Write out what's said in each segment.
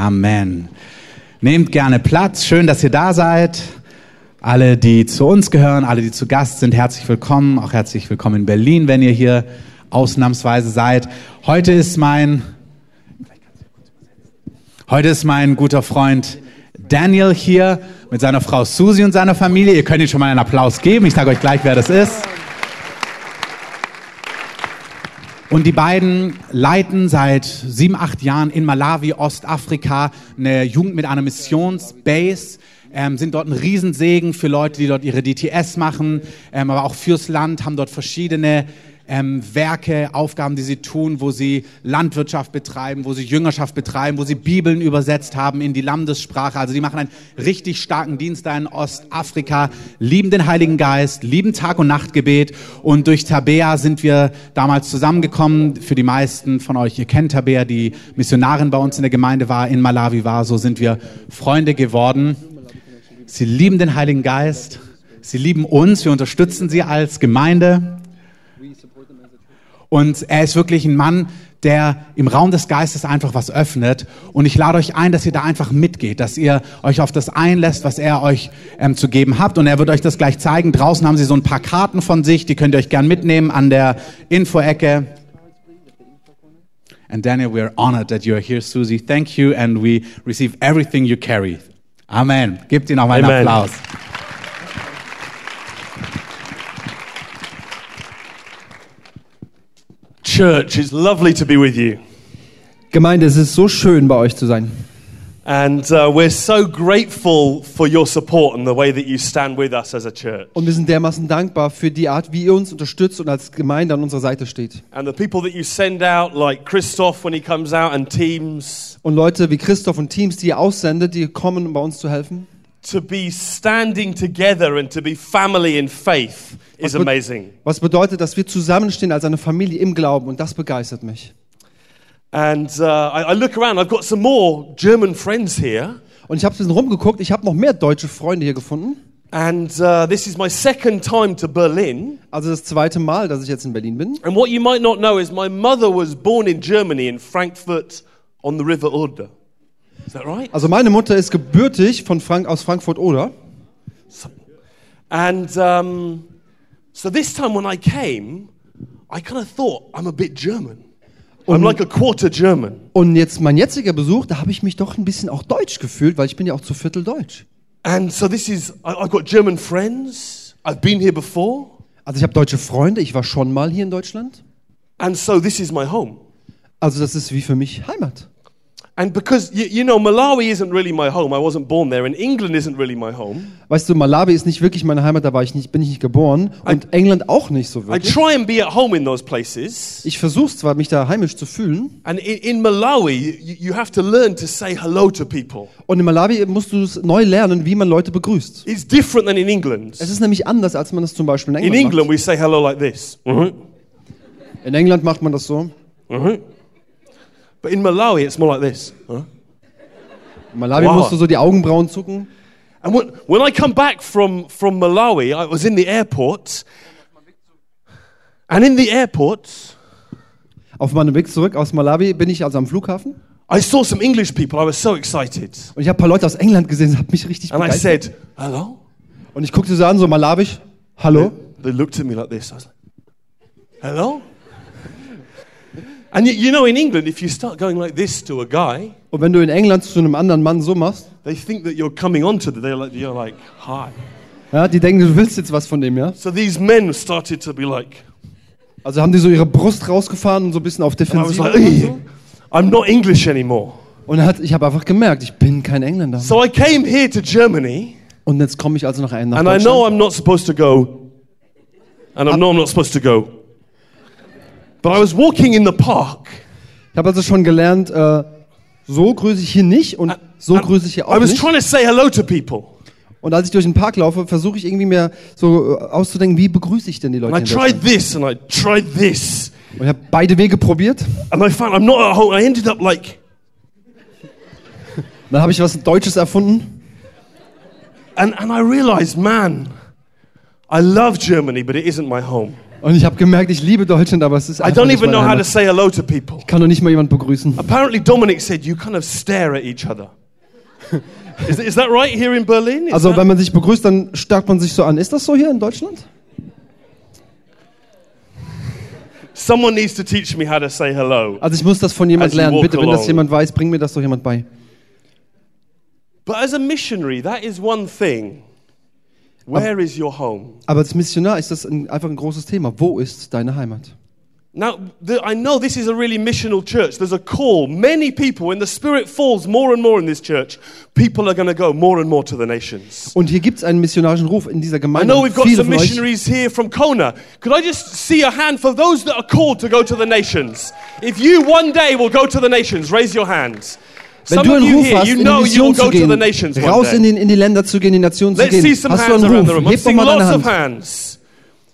Amen. Nehmt gerne Platz. Schön, dass ihr da seid. Alle, die zu uns gehören, alle, die zu Gast sind, herzlich willkommen. Auch herzlich willkommen in Berlin, wenn ihr hier ausnahmsweise seid. Heute ist mein, heute ist mein guter Freund Daniel hier mit seiner Frau Susi und seiner Familie. Ihr könnt ihm schon mal einen Applaus geben. Ich sage euch gleich, wer das ist. Und die beiden leiten seit sieben, acht Jahren in Malawi, Ostafrika, eine Jugend mit einer Missionsbase, ähm, sind dort ein Riesensegen für Leute, die dort ihre DTS machen, ähm, aber auch fürs Land, haben dort verschiedene ähm, Werke, Aufgaben, die sie tun, wo sie Landwirtschaft betreiben, wo sie Jüngerschaft betreiben, wo sie Bibeln übersetzt haben in die Landessprache. Also die machen einen richtig starken Dienst da in Ostafrika, lieben den Heiligen Geist, lieben Tag- und Nachtgebet. Und durch Tabea sind wir damals zusammengekommen. Für die meisten von euch, ihr kennt Tabea, die Missionarin bei uns in der Gemeinde war, in Malawi war. So sind wir Freunde geworden. Sie lieben den Heiligen Geist. Sie lieben uns. Wir unterstützen sie als Gemeinde. Und er ist wirklich ein Mann, der im Raum des Geistes einfach was öffnet. Und ich lade euch ein, dass ihr da einfach mitgeht, dass ihr euch auf das einlässt, was er euch ähm, zu geben habt. Und er wird euch das gleich zeigen. Draußen haben sie so ein paar Karten von sich, die könnt ihr euch gern mitnehmen an der Info-Ecke. And Daniel, we are honored that you are here, Susie. Thank you, and we receive everything you carry. Amen. Gebt ihnen noch einen. Applaus. Church, it's lovely to be with you. Gemeinde, es ist so schön, bei euch zu sein. And uh, we're so grateful for your support and the way that you stand with us as a church. Und wir sind dermaßen dankbar für die Art, wie ihr uns unterstützt und als Gemeinde an unserer Seite steht. And the people that you send out, like Christoph when he comes out, and teams, Und Leute wie Christoph und Teams, die ihr aussendet, die kommen, um bei uns zu helfen. To be standing together and to be family in faith is Was amazing. Was bedeutet, dass wir zusammenstehen als eine Familie im Glauben und das begeistert mich. And uh, I, I look around, I've got some more German friends here. Und ich habe ein bisschen rumgeguckt, ich habe noch mehr deutsche Freunde hier gefunden. And uh, this is my second time to Berlin. Also das zweite Mal, dass ich jetzt in Berlin bin. And what you might not know is my mother was born in Germany in Frankfurt on the River Oder. Is that right? Also meine Mutter ist gebürtig von Frank aus Frankfurt oder. And um, so this time when I came, I kind of thought I'm a bit German. I'm like a quarter German. Und jetzt mein jetziger Besuch, da habe ich mich doch ein bisschen auch deutsch gefühlt, weil ich bin ja auch zu Viertel deutsch. And so this is, I, I've got German friends. I've been here before. Also ich habe deutsche Freunde, ich war schon mal hier in Deutschland. And so this is my home. Also das ist wie für mich Heimat. And because, you, you know, Malawi isn't really my home. I wasn't born there. And England isn't really my home. Weißt du, Malawi ist nicht wirklich meine Heimat, da war ich nicht, bin ich nicht geboren. Und England auch nicht so I wirklich. try and be at home in those places. Ich versuche zwar, mich da heimisch zu fühlen. And in, in Malawi, you, you have to learn to say hello to people. Und in Malawi musst du es neu lernen, wie man Leute begrüßt. It's different than in England. Es ist nämlich anders, als man das zum Beispiel in In England England, we say hello like this. Mhm. macht. In England macht man das so. Mhm. But in Malawi, it's more like this. Huh? In Malawi Wow. musst du so die Augenbrauen zucken. And when, when I come back from, from Malawi, I was in the airport. And in the airport, Auf meinem Weg zurück aus Malawi bin ich also am Flughafen. I saw some English people. I was so excited. Und ich habe ein paar Leute aus England gesehen, das hat mich richtig And I begeistert. said, hello? Und ich guckte sie an, so malawisch. Hallo? They looked at me like this. I was like, hello? And you, know, in England, if you start going like this to a guy, Und wenn du in England zu einem anderen Mann so machst, they think that you're coming onto the, they're like, you're like, hi. ja, die denken, du willst jetzt was von dem, ja? So these men started to be like, Also haben die so ihre Brust rausgefahren und so ein bisschen auf Defensive. like, "Ey, I'm not English anymore. Und hat, ich habe einfach gemerkt, ich bin kein Engländer. So I came here to Germany, Und jetzt komme ich also nach, nach and I know. I'm not supposed to go, and I know I'm not supposed to go. But I was walking in the park. Ich habe also schon gelernt, äh, so grüße ich hier nicht und so grüße ich hier I auch was nicht. trying to say hello to people. Und als ich durch den Park laufe, versuche ich irgendwie mir so äh, auszudenken, wie begrüße ich denn die Leute And I in tried Deutschland? this and I tried this. Und ich habe beide Wege probiert. And I found I'm not at home. I ended up like, Dann habe ich was Deutsches erfunden. and, and I realized, man, I love Germany, but it isn't my home. Und ich habe gemerkt, ich liebe Deutschland, aber es ist I einfach don't nicht even meine know how to Heimat. say hello to people. Ich kann noch nicht mal jemand begrüßen. Apparently, Dominic said you kind of stare at each other. is, is that right here in Berlin? Is Also that- wenn man sich begrüßt, dann starrt man sich so an. Ist das so hier in Deutschland? Someone needs to teach me how to say hello. Also ich muss das von jemand As you lernen. walk Bitte, wenn das along. jemand weiß, bring mir das doch jemand bei. But as a missionary, that is one thing. Where is your home? Aber als Missionar ist das ein, einfach ein großes Thema. Wo ist deine Heimat? Now, the, I know this is a really missional church. There's a call. Many people, when the Spirit falls more and more in this church, people are going to go more and more to the nations. Und hier gibt es einen missionarischen Ruf in dieser I Gemeinde. know we've got Viele some von euch, missionaries here from Kona. Could I just see a hand for those that are called to go to the nations? If you one day will go to the nations, raise your hands. Wenn Some du einen Ruf here, hast, in die Mission zu gehen, raus in, den, in die Länder zu gehen, in die Nationen zu gehen, hast du einen Ruf, heb doch mal deine Hand. hands.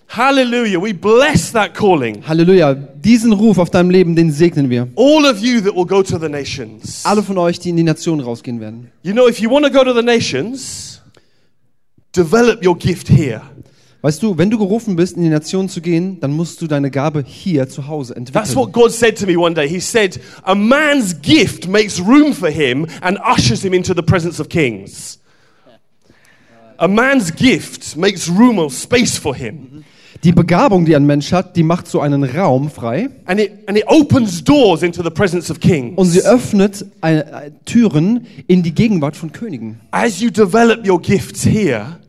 Hallelujah. We bless that calling. Halleluja. Diesen Ruf auf deinem Leben, den segnen wir. All of you that will go to the nations. Alle von euch, die in die Nationen rausgehen werden. You know, if you want to go to the nations, develop your gift here. Weißt du, wenn du gerufen bist, in die Nationen zu gehen, dann musst du deine Gabe hier zu Hause That's what entwickeln. God said to me one day. He said, A man's gift makes room for him and ushers him into the presence of kings. A man's gift makes room or space for him. Die Begabung, die ein Mensch hat, die macht so einen Raum frei And it, and it opens doors into the presence of kings. und sie öffnet äh, äh, Türen in die Gegenwart von Königen. As you develop your gifts here,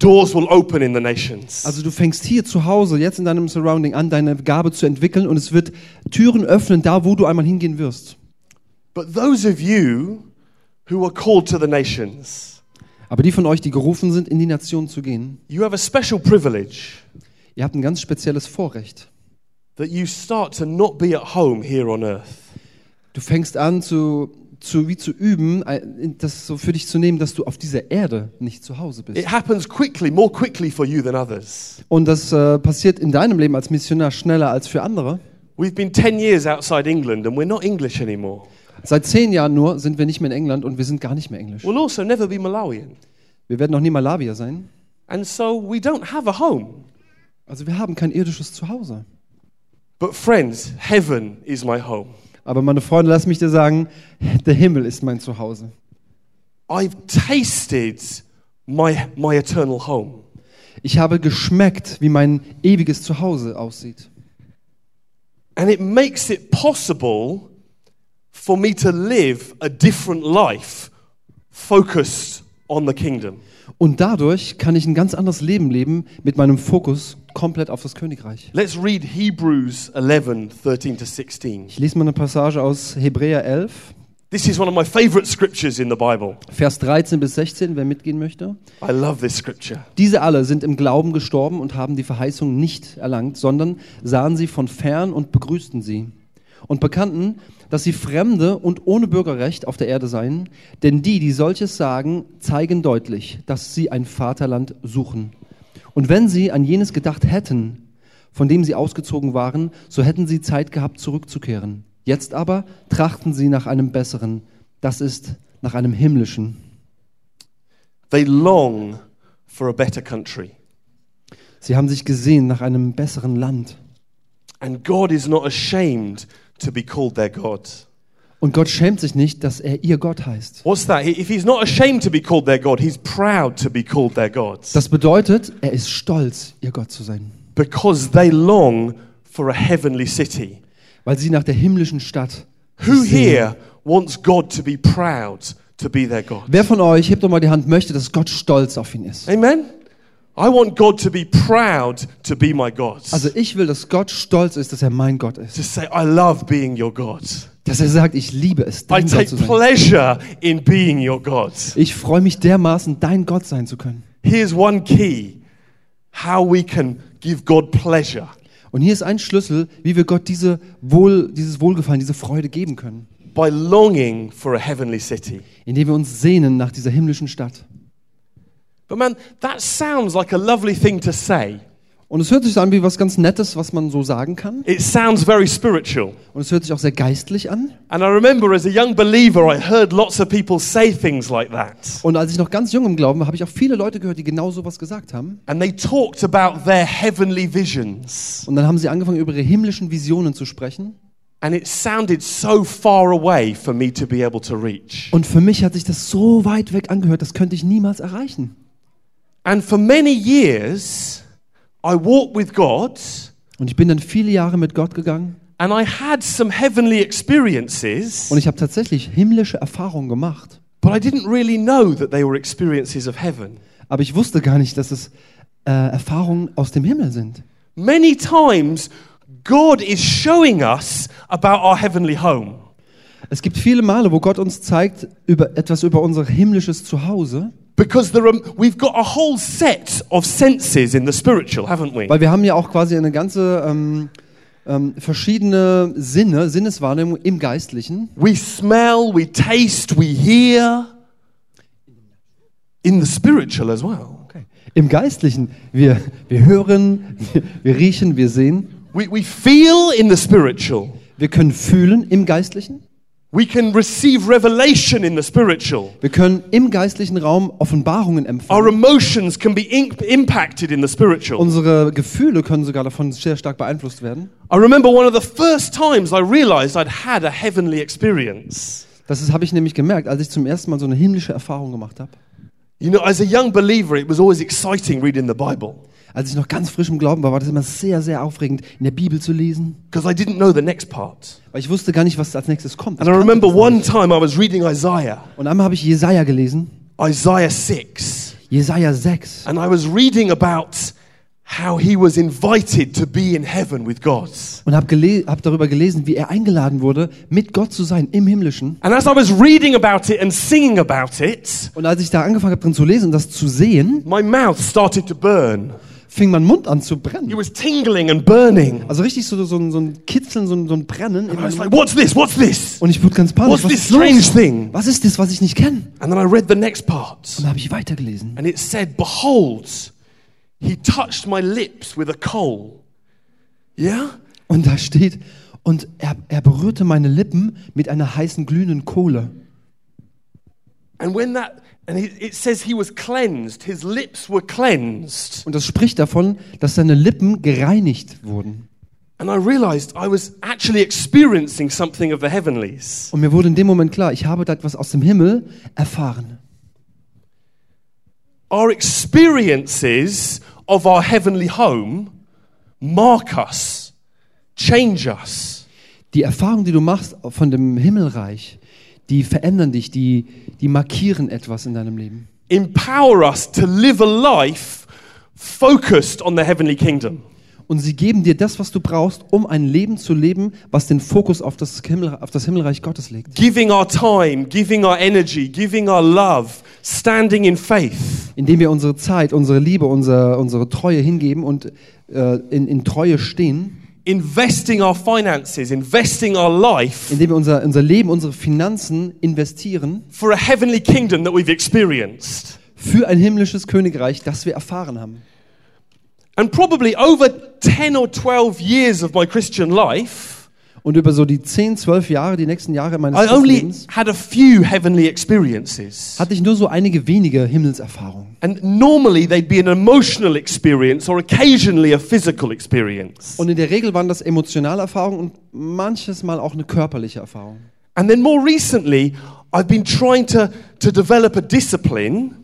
doors will open in the nations. Also du fängst hier zu Hause, jetzt in deinem Surrounding an, deine Gabe zu entwickeln und es wird Türen öffnen, da wo du einmal hingehen wirst. But those of you who are called to the nations, Aber die von euch, die gerufen sind, in die Nationen zu gehen, you have a special privilege ihr habt ein ganz spezielles Vorrecht. that you start to not be at home here on earth. Du fängst an zu, zu wie zu üben, äh, das so für dich zu nehmen, dass du auf dieser Erde nicht zu Hause bist. It happens quickly, more quickly for you than others. Und das äh, passiert in deinem Leben als Missionar schneller als für andere. We've been 10 years outside England and we're not English anymore. Seit zehn Jahren nur sind wir nicht mehr in England und wir sind gar nicht mehr Englisch. We'll also never be Malawian. Wir werden noch nie Malawier sein. And so we don't have a home. Also wir haben kein irdisches Zuhause. But friends, heaven is my home. Aber meine Freunde, lass mich dir sagen, der Himmel ist mein Zuhause. I've tasted my, my eternal home. Ich habe geschmeckt, wie mein ewiges Zuhause aussieht. And it makes it possible for me to live a different life focused. Und dadurch kann ich ein ganz anderes Leben leben mit meinem Fokus komplett auf das Königreich. Let's read Hebrews 11 13 to 16. Ich lese mal eine Passage aus Hebräer 11, This is one of my favorite scriptures in the Bible. Vers 13 bis 16, wer mitgehen möchte. I love this scripture. Diese alle sind im Glauben gestorben und haben die Verheißung nicht erlangt, sondern sahen sie von fern und begrüßten sie und bekannten, dass sie Fremde und ohne Bürgerrecht auf der Erde seien, denn die, die solches sagen, zeigen deutlich, dass sie ein Vaterland suchen. Und wenn sie an jenes gedacht hätten, von dem sie ausgezogen waren, so hätten sie Zeit gehabt, zurückzukehren. Jetzt aber trachten sie nach einem besseren, das ist nach einem himmlischen. They long for a better country. Sie haben sich gesehen nach einem besseren Land. And God is not ashamed to be called their God. Und Gott schämt sich nicht, dass er ihr Gott heißt. What's that? If he's not ashamed to be called their God, he's proud to be called their God. Das bedeutet, er ist stolz, ihr Gott zu sein. Because they long for a heavenly city. Weil sie nach der himmlischen Stadt. Who here wants God to be proud to be their God? Wer von euch, hebt doch mal die Hand, möchte, dass Gott stolz auf ihn ist? Amen? Also ich will, dass Gott stolz ist, dass er mein Gott ist. To say, I love being your God. Dass er sagt, ich liebe es, I dein Gott take zu sein. pleasure in being your God. Ich freue mich dermaßen, dein Gott sein zu können. Here's one key how we can give God pleasure. Und hier ist ein Schlüssel, wie wir Gott diese Wohl, dieses Wohlgefallen, diese Freude geben können. By longing for a heavenly city. Indem wir uns sehnen nach dieser himmlischen Stadt. But man, that sounds like a lovely thing to say. Und es hört sich so an wie was ganz Nettes, was man so sagen kann. It sounds very spiritual. Und es hört sich auch sehr geistlich an. And I remember as a young believer, I heard lots of people say things like that. Und als ich noch ganz jung im Glauben war, habe ich auch viele Leute gehört, die genau sowas gesagt haben. And they talked about their heavenly visions. Und dann haben sie angefangen, über ihre himmlischen Visionen zu sprechen. And it sounded so far away for me to be able to reach. Und für mich hat sich das so weit weg angehört, das könnte ich niemals erreichen. And for many years, I walked with God Und ich bin dann viele Jahre mit Gott gegangen and I had some heavenly experiences, und ich habe tatsächlich himmlische Erfahrungen gemacht. but I didn't really know that they were experiences of heaven. Aber ich wusste gar nicht, dass es äh, Erfahrungen aus dem Himmel sind. Many times, God is showing us about our heavenly home. Es gibt viele Male, wo Gott uns zeigt über etwas über unser himmlisches Zuhause, Because there are, we've got a whole set of senses in the spiritual, haven't we? weil wir haben ja auch quasi eine ganze ähm, ähm, verschiedene Sinne, Sinneswahrnehmung im Geistlichen. We smell, we taste, we hear. In the spiritual as well. Im Geistlichen, wir, wir hören, wir, wir riechen, wir sehen. We, we feel in the spiritual. Wir können fühlen im Geistlichen. We can receive revelation in the spiritual. Wir können im geistlichen Raum Offenbarungen empfangen. Our emotions can be impacted in the spiritual. Unsere Gefühle können sogar davon sehr stark beeinflusst werden. I remember one of the first times I realized I'd had a heavenly experience. Das habe ich nämlich gemerkt, als ich zum ersten Mal so eine himmlische Erfahrung gemacht habe. You know, as a young believer, it was always exciting reading the Bible Als ich noch ganz frisch im Glauben war, war das immer sehr, sehr aufregend, in der Bibel zu lesen. because I didn't know the next part. Weil ich wusste gar nicht, was als nächstes kommt. Ich And I remember one time I was reading Isaiah, Und einmal habe ich Jesaja gelesen, Isaiah 6, Jesaja 6. and I was reading about how he was invited to be in heaven with God. Und habe gele hab darüber gelesen, wie er eingeladen wurde, mit Gott zu sein im Himmlischen. And as I was reading about it and singing about it, Und als ich da angefangen habe, drin zu lesen und das zu sehen, my mouth started to burn. Fing mein Mund an zu It brennen. was tingling and burning. Also richtig so, so, ein- so ein Kitzeln, so ein, so ein Brennen. And I was like, what's this? What's this? und ich wurde ganz panisch. What's Was this strange thing? Was ist das, was ich nicht kenne? And then I read the next part. Und dann habe ich weitergelesen. And it said, Behold, he touched my lips with a coal. Yeah? Und da steht, und er, er berührte meine Lippen mit einer heißen glühenden Kohle. And when that, and it, it says he was cleansed, his lips were cleansed. Und das spricht davon, dass seine Lippen gereinigt wurden. And I realized I was actually experiencing something of the heavenlies. Und mir wurde in dem Moment klar, ich habe da etwas aus dem Himmel erfahren. Our experiences of our heavenly home mark us, change us. Die Erfahrungen, die du machst von dem Himmelreich, die verändern dich, die, die markieren etwas in deinem Leben. empower us to live a life focused on the heavenly kingdom. Und sie geben dir das, was du brauchst, um ein Leben zu leben, was den Fokus auf das, Himmel, auf das Himmelreich Gottes legt. Giving our time, giving our energy, giving our love, standing in faith. Indem wir unsere Zeit, unsere Liebe, unsere, unsere Treue hingeben und äh, in, in Treue stehen, Investing our finances, investing our life indem wir unser, unser Leben, unsere Finanzen investieren for a heavenly kingdom that we've experienced. für ein himmlisches Königreich, das wir erfahren haben. And probably over 10 or 12 years of my Christian life, Und über so die 10, 12 Jahre, die nächsten Jahre meines I only Lebens, had a few heavenly experiences. hatte ich nur so einige wenige Himmelserfahrungen. And normally they'd be an emotional experience or occasionally a physical experience. Und in der Regel waren das emotionale Erfahrungen und manches Mal auch eine körperliche Erfahrung. And then more recently, I've been trying to, to develop a discipline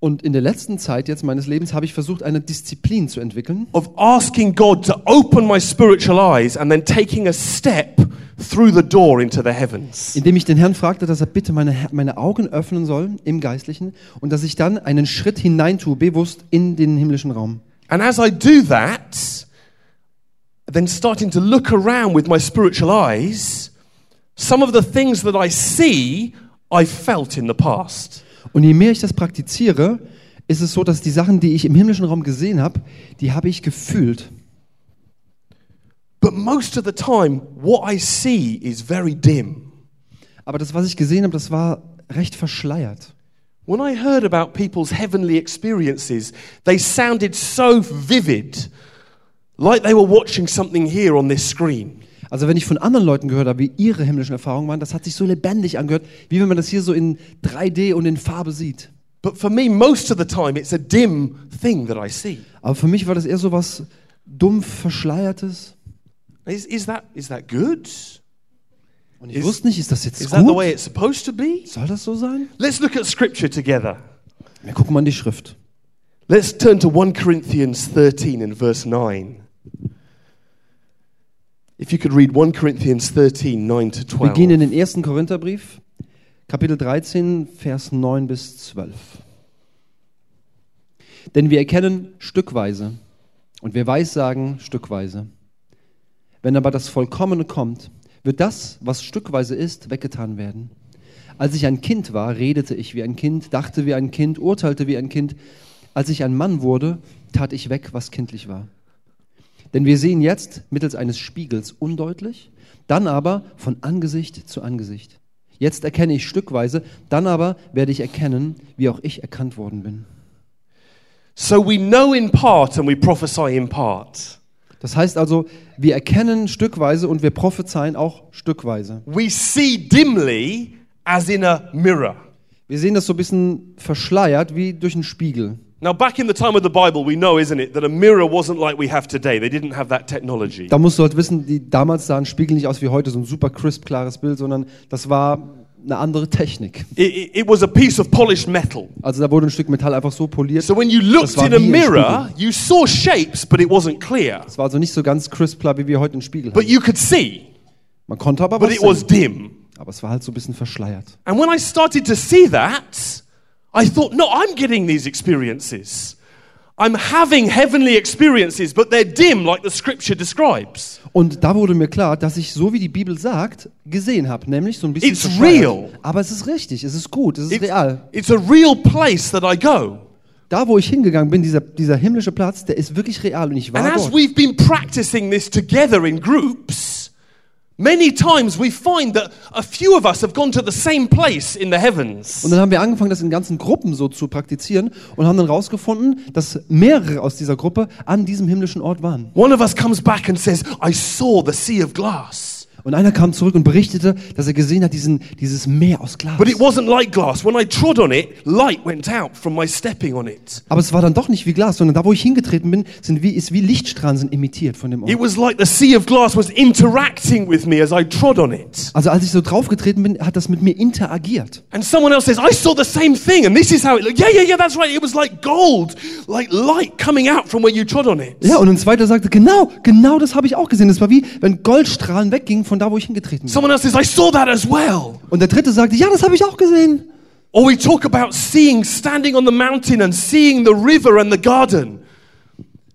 Und in der letzten Zeit jetzt meines Lebens habe ich versucht, eine Disziplin zu entwickeln, of asking God to open my spiritual eyes and then taking a step through the door into the heavens. indem ich den Herrn fragte, dass er bitte meine, meine Augen öffnen soll im Geistlichen und dass ich dann einen Schritt hineintue, bewusst in den himmlischen Raum. And as I do that, then starting to look around with my spiritual eyes, some of the things that I see, I felt in the past. Und je mehr ich das praktiziere, ist es so, dass die Sachen, die ich im himmlischen Raum gesehen habe, die habe ich gefühlt. But most of the time, what I see is very dim. Aber das, was ich gesehen habe, das war recht verschleiert. When I heard about people's heavenly experiences, they sounded so vivid, like they were watching something here on this screen. Also wenn ich von anderen Leuten gehört habe, wie ihre himmlischen Erfahrungen waren, das hat sich so lebendig angehört, wie wenn man das hier so in 3D und in Farbe sieht. But for me, most of the time, it's a dim thing that I see. Aber für mich war das eher so was dumpf verschleiertes. Is, is, that, is that good? Und ich Is- wusste nicht, ist das jetzt Is that the gut? way it's supposed to be? Soll das so sein? Let's look at scripture together. Wir gucken mal in die Schrift. Let's turn to 1 Corinthians 13 and verse 9. If you could read 1 Corinthians 13, 9 to Wir 12. gehen in den ersten Korintherbrief, Kapitel 13, Vers 9 bis 12. Denn wir erkennen stückweise und wir weissagen stückweise. Wenn aber das Vollkommene kommt, wird das, was stückweise ist, weggetan werden. Als ich ein Kind war, redete ich wie ein Kind, dachte wie ein Kind, urteilte wie ein Kind. Als ich ein Mann wurde, tat ich weg, was kindlich war. Denn wir sehen jetzt mittels eines Spiegels undeutlich, dann aber von Angesicht zu Angesicht. Jetzt erkenne ich stückweise, dann aber werde ich erkennen, wie auch ich erkannt worden bin. So we know in part and we prophesy in part. Das heißt also, wir erkennen stückweise und wir prophezeien auch stückweise. We see dimly as in a mirror. Wir sehen das so ein bisschen verschleiert wie durch einen Spiegel. Now, back in the time of the Bible, we know, isn't it, that a mirror wasn't like we have today. They didn't have that technology. Da musst du halt wissen, die, damals sah ein Spiegel nicht aus wie heute, so ein super crisp, klares Bild, sondern das war eine andere Technik. It, it, was a piece of polished metal. Also da wurde ein Stück Metall einfach so poliert. So when you looked in a mirror, you saw shapes, but it wasn't clear. Es war also nicht so ganz crisp klar, wie wir heute einen Spiegel But haben. you could see, Man konnte aber but was it was sehen. dim. Aber es war halt so ein bisschen verschleiert. And when I started to see that, I thought, no, I'm getting these experiences. I'm having heavenly experiences, but they're dim, like the scripture describes. Und da wurde mir klar, dass ich, so wie die Bibel sagt, gesehen habe. Nämlich so ein bisschen It's real. Aber es ist richtig, es ist gut, es ist It's, real. it's a real place that I go. Da, wo ich hingegangen bin, dieser, dieser himmlische Platz, der ist wirklich real und ich war And as dort. we've been practicing this together in groups, many times we find that a few of us have gone to the same place in the heavens. Und dann haben wir angefangen, das in ganzen Gruppen so zu praktizieren und haben dann rausgefunden, dass mehrere aus dieser Gruppe an diesem himmlischen Ort waren. One of us comes back and says, I saw the sea of glass. Und einer kam zurück und berichtete, dass er gesehen hat, diesen, dieses Meer aus Glas. But it wasn't like glass. When I trod on it, light went out from my stepping on it. Aber es war dann doch nicht wie Glas, sondern da, wo ich hingetreten bin, sind wie, ist wie Lichtstrahlen sind emittiert von dem Ort. It was like the sea of glass was interacting with me as I trod on it. Also als ich so draufgetreten bin, hat das mit mir interagiert. And someone else says, I saw the same thing, and this is how it looked. Yeah, yeah, yeah, that's right. It was like gold, like light coming out from where you trod on it. Ja, und ein zweiter sagte, genau, genau das habe ich auch gesehen. Das war wie, wenn Goldstrahlen weggingen von da, wo ich hingetreten bin. Someone else says, I saw that as well. Und der dritte sagte, ja, das habe ich auch gesehen. Or we talk about seeing, standing on the mountain and seeing the river and the garden.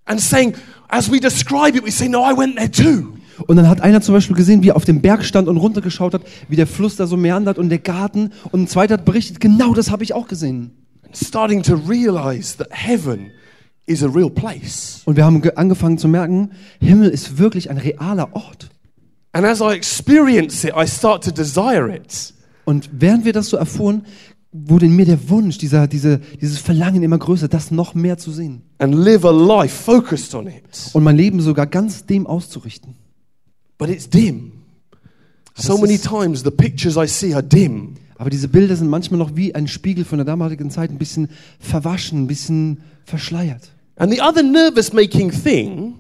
And saying, as we describe it, we say, No, I went there too. Und dann hat einer zum Beispiel gesehen, wie er auf dem Berg stand und runtergeschaut hat, wie der Fluss da so meandert und der Garten. Und ein zweiter hat berichtet, genau das habe ich auch gesehen. And starting to realize that heaven is a real place. Und wir haben ge- angefangen zu merken, Himmel ist wirklich ein realer Ort. And as I experience it, I start to desire it. Und während wir das so erfuhren, wurde in mir der Wunsch, dieser, diese, dieses Verlangen immer größer, das noch mehr zu sehen. and live a life focused on it. Und mein Leben sogar ganz dem auszurichten. But it's dim. So many times the pictures I see are dim. Aber diese Bilder sind manchmal noch wie ein Spiegel von der damaligen Zeit, ein bisschen verwaschen, ein bisschen verschleiert. And the other nervous making thing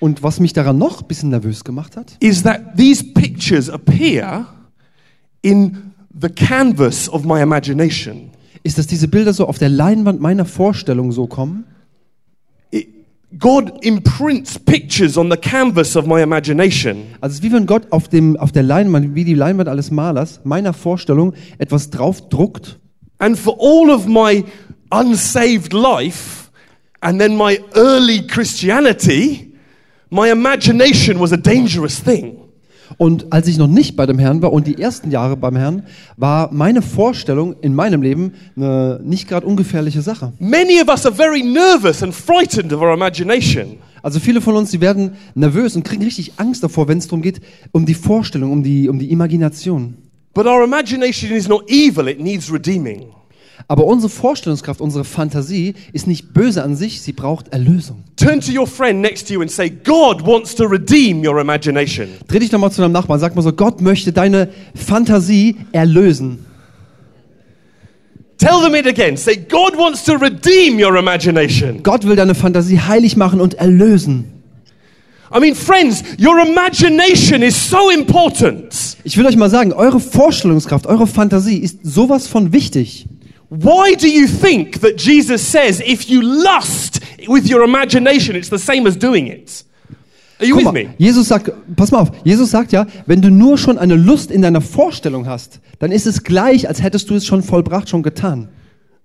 Und was mich daran noch ein bisschen nervös gemacht hat, is that these pictures appear in the canvas of my imagination. ist, dass diese Bilder so auf der Leinwand meiner Vorstellung so kommen. God imprints pictures on the canvas of my imagination. Also es ist wie wenn Gott auf, dem, auf der Leinwand, wie die Leinwand eines Malers, meiner Vorstellung etwas draufdruckt. And for all of my unsaved life and then my early Christianity, my imagination was a dangerous thing. Und als ich noch nicht bei dem Herrn war und die ersten Jahre beim Herrn, war meine Vorstellung in meinem Leben eine nicht gerade ungefährliche Sache. Many of us are very nervous and frightened of our imagination. Also viele von uns, die werden nervös und kriegen richtig Angst davor, wenn es darum geht, um die Vorstellung, um die, um die Imagination. But our imagination is not evil, it needs redeeming. Aber unsere Vorstellungskraft, unsere Fantasie ist nicht böse an sich, sie braucht Erlösung. Turn to your friend next to you and say, God wants to redeem your imagination. Dreh dich nochmal zu deinem Nachbarn, sag mal so, Gott möchte deine Fantasie erlösen. Tell them it again. Say, God wants to redeem your imagination. Gott will deine Fantasie heilig machen und erlösen. I mean, friends, your imagination is so important. Ich will euch mal sagen, eure Vorstellungskraft, eure Fantasie ist sowas von wichtig. Why do you think that Jesus says if you lust with your imagination, it's the same as doing it? Are you Guck with mal, me? Jesus sagt, pass mal auf, Jesus sagt ja, wenn du nur schon eine Lust in deiner Vorstellung hast, dann ist es gleich, als hättest du es schon vollbracht, schon getan.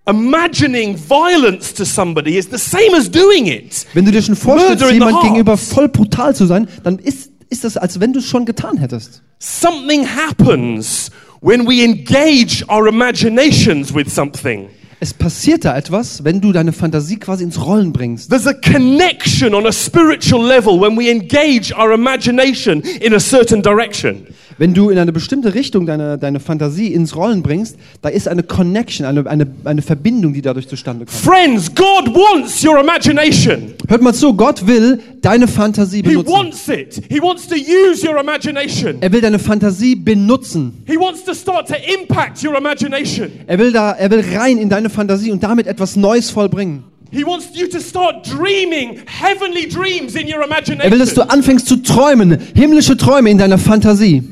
Imagining violence to somebody is the same as doing it. Wenn du dir schon vorstellst, jemand gegenüber voll brutal zu sein, dann ist, ist das, als wenn du es schon getan hättest. Something happens when we engage our imaginations with something. Es passiert da etwas, wenn du deine Fantasie quasi ins Rollen bringst. There's a connection on a spiritual level when we engage our imagination in a certain direction. Wenn du in eine bestimmte Richtung deine, deine Fantasie ins Rollen bringst, da ist eine Connection, eine, eine, eine Verbindung, die dadurch zustande kommt. Friends, God wants your imagination. Hört mal zu, Gott will deine Fantasie He benutzen. wants it. He wants to use your imagination. Er will deine Fantasie benutzen. He wants to start to impact your imagination. Er will da, er will rein in deine Fantasie und damit etwas Neues vollbringen. Er will, dass du anfängst zu träumen, himmlische Träume in deiner Fantasie.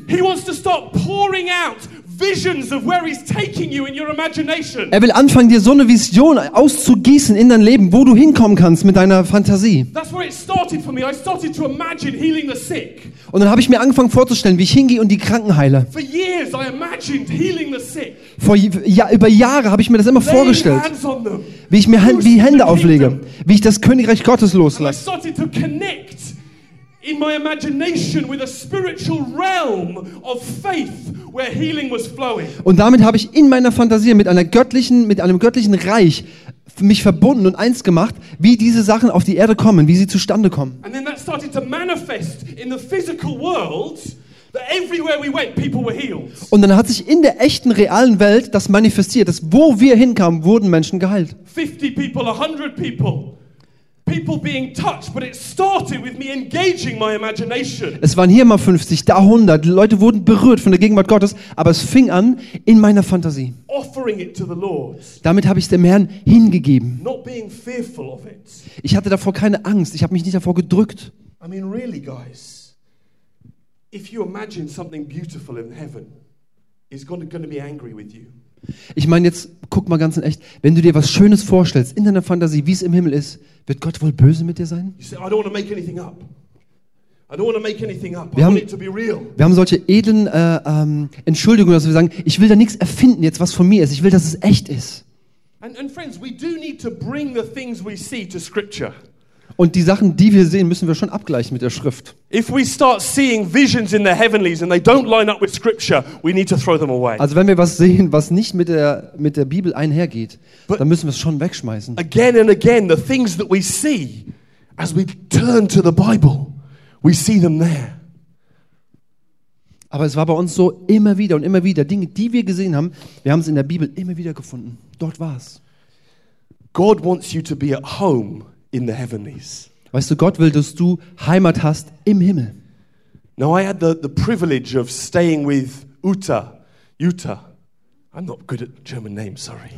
Er will anfangen, dir so eine Vision auszugießen in dein Leben, wo du hinkommen kannst mit deiner Fantasie. That's where it started for me. I started to imagine healing the sick. Und dann habe ich mir angefangen vorzustellen, wie ich hingehe und die Kranken heile. For years, I imagined healing the sick, Vor, ja, über Jahre habe ich mir das immer laying vorgestellt, hands on them. wie ich mir Hand- wie Hände auflege, wie ich das Königreich Gottes And I loslasse. started to connect in my imagination with a spiritual realm of faith where healing was flowing. Und damit habe ich in meiner Fantasie mit einer göttlichen, mit einem göttlichen Reich mich verbunden und eins gemacht, wie diese Sachen auf die Erde kommen, wie sie zustande kommen. And then that started to manifest in the physical world that everywhere we went, people were healed. Und dann hat sich in der echten, realen Welt das manifestiert, dass wo wir hinkamen, wurden Menschen geheilt. 50 people, 100 people. People being touched, but it started with me engaging my imagination. Es waren hier mal 50, da 100, die Leute wurden berührt von der Gegenwart Gottes, aber es fing an in meiner Fantasie. Offering it to the Lord, Damit habe ich es dem Herrn hingegeben. not being fearful of it. Ich hatte davor keine Angst, ich habe mich nicht davor gedrückt. I mean, really, guys, if you imagine something beautiful in heaven, He's going to be angry with you. Ich meine jetzt, guck mal ganz in echt, wenn du dir was Schönes vorstellst in deiner Fantasie, wie es im Himmel ist, wird Gott wohl böse mit dir sein? Say, Wir haben-. Wir haben solche edlen äh, ähm, Entschuldigungen, dass wir sagen, ich will da nichts erfinden jetzt, was von mir ist. Ich will, dass es echt ist. And, and friends, we do need to bring the things we see to Scripture. Und die Sachen, die wir sehen, müssen wir schon abgleichen mit der Schrift. If we start seeing visions in the heavenlies and they don't line up with Scripture, we need to throw them away. Also wenn wir was sehen, was nicht mit der, mit der Bibel einhergeht, But- dann müssen wir es schon wegschmeißen. Again and again, the things that we see, as we turn to the Bible, we see them there. Aber es war bei uns so immer wieder und immer wieder. Dinge, die wir gesehen haben, wir haben es in der Bibel immer wieder gefunden. Dort war es. God wants you to be at home in the heavenlies. Weißt du, Gott will, dass du Heimat hast im Himmel. Now, I had the, the privilege of staying with Uta. Uta. I'm not good at German names, sorry.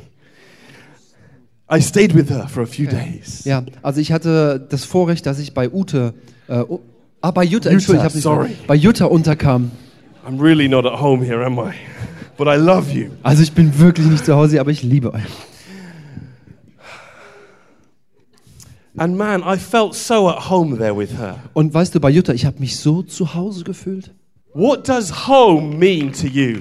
I stayed with her for a few days. Ja, also ich hatte das Vorrecht, dass ich bei Ute, äh, ah, bei Jutta, Entschuldigung, ich hab nicht sorry. bei Jutta unterkam. I'm really not at home here, am I? But I love you. Also ich bin wirklich nicht zu Hause, aber ich liebe euch. And man, I felt so at home there with her. Und weißt du, bei Jutta, ich habe mich so zu Hause gefühlt. What does home mean to you?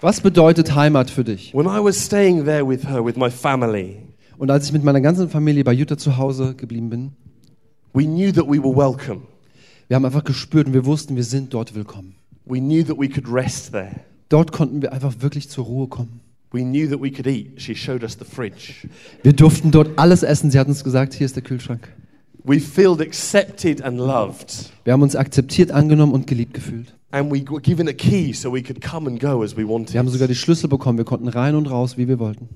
Was bedeutet Heimat für dich? When I was staying there with her, with my family, Und als ich mit meiner ganzen Familie bei Jutta zu Hause geblieben bin, we knew that we were welcome. wir haben einfach gespürt und wir wussten, wir sind dort willkommen. We knew that we could rest there. Dort konnten wir einfach wirklich zur Ruhe kommen. We knew that we could eat. She showed us the fridge. Wir durften dort alles essen. Sie hat uns gesagt, hier ist der Kühlschrank. We felt accepted and loved. Wir haben uns akzeptiert, angenommen und geliebt gefühlt. and we were given a key so we could come and go as we wanted. Wir haben sogar die Schlüssel bekommen. Wir konnten rein und raus, wie wir wollten.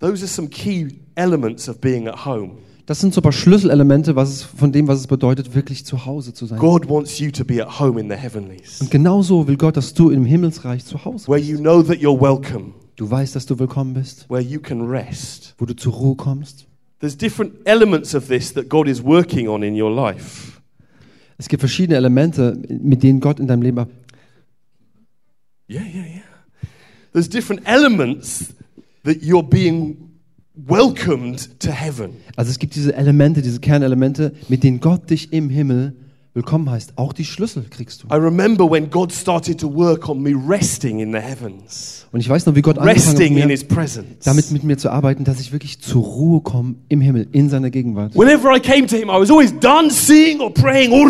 Those are some key elements of being at home. Das sind so ein paar Schlüsselelemente was es, von dem, was es bedeutet, wirklich zu Hause zu sein. God wants you to be at home in the heavenlies, Und genauso will Gott, dass du im Himmelsreich zu Hause where bist. you know that you're welcome, Du weißt, dass du willkommen bist, where you can rest. wo du zur Ruhe kommst. There's different elements of this that God is working on in your life. Es gibt verschiedene Elemente, mit denen Gott in deinem Leben Yeah, yeah, yeah. There's different elements that you're being welcomed to heaven. Also es gibt diese Elemente, diese Kernelemente, mit denen Gott dich im Himmel willkommen heißt. Auch die Schlüssel kriegst du. I remember when God started to work on me resting in the heavens, Und ich weiß noch, wie Gott angefangen hat, resting His presence. damit mit mir zu arbeiten, dass ich wirklich zur Ruhe komme im Himmel, in seiner Gegenwart. Whenever I came to Him, I was always dancing or praying or,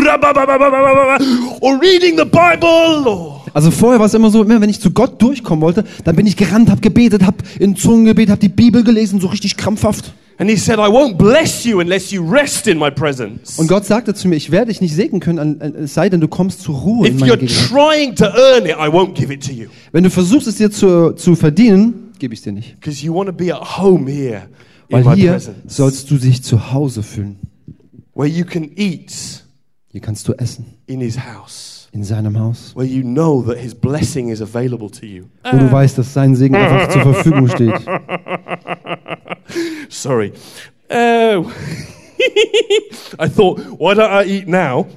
or reading the Bible or. Also vorher war es immer so, immer wenn ich zu Gott durchkommen wollte, dann bin ich gerannt, habe gebetet, habe in Zungen gebetet, habe die Bibel gelesen, so richtig krampfhaft. And He said, I won't bless you unless you rest in my presence. Und Gott sagte zu mir, ich werde dich nicht segnen können, es sei denn, du kommst zur Ruhe in If meiner you're Gegenwart. trying to earn it, I won't give it to you. Wenn du versuchst, es dir zu, zu verdienen, gebe ich es dir nicht. Because you want to be at home here in Weil hier sollst du dich zu Hause fühlen. Where you can eat Hier kannst du essen, in His house. In seinem Haus. Where you know that His blessing is available to you. Wo du weißt, dass sein Segen einfach zur Verfügung steht. Sorry. Oh. I thought, why don't I eat now?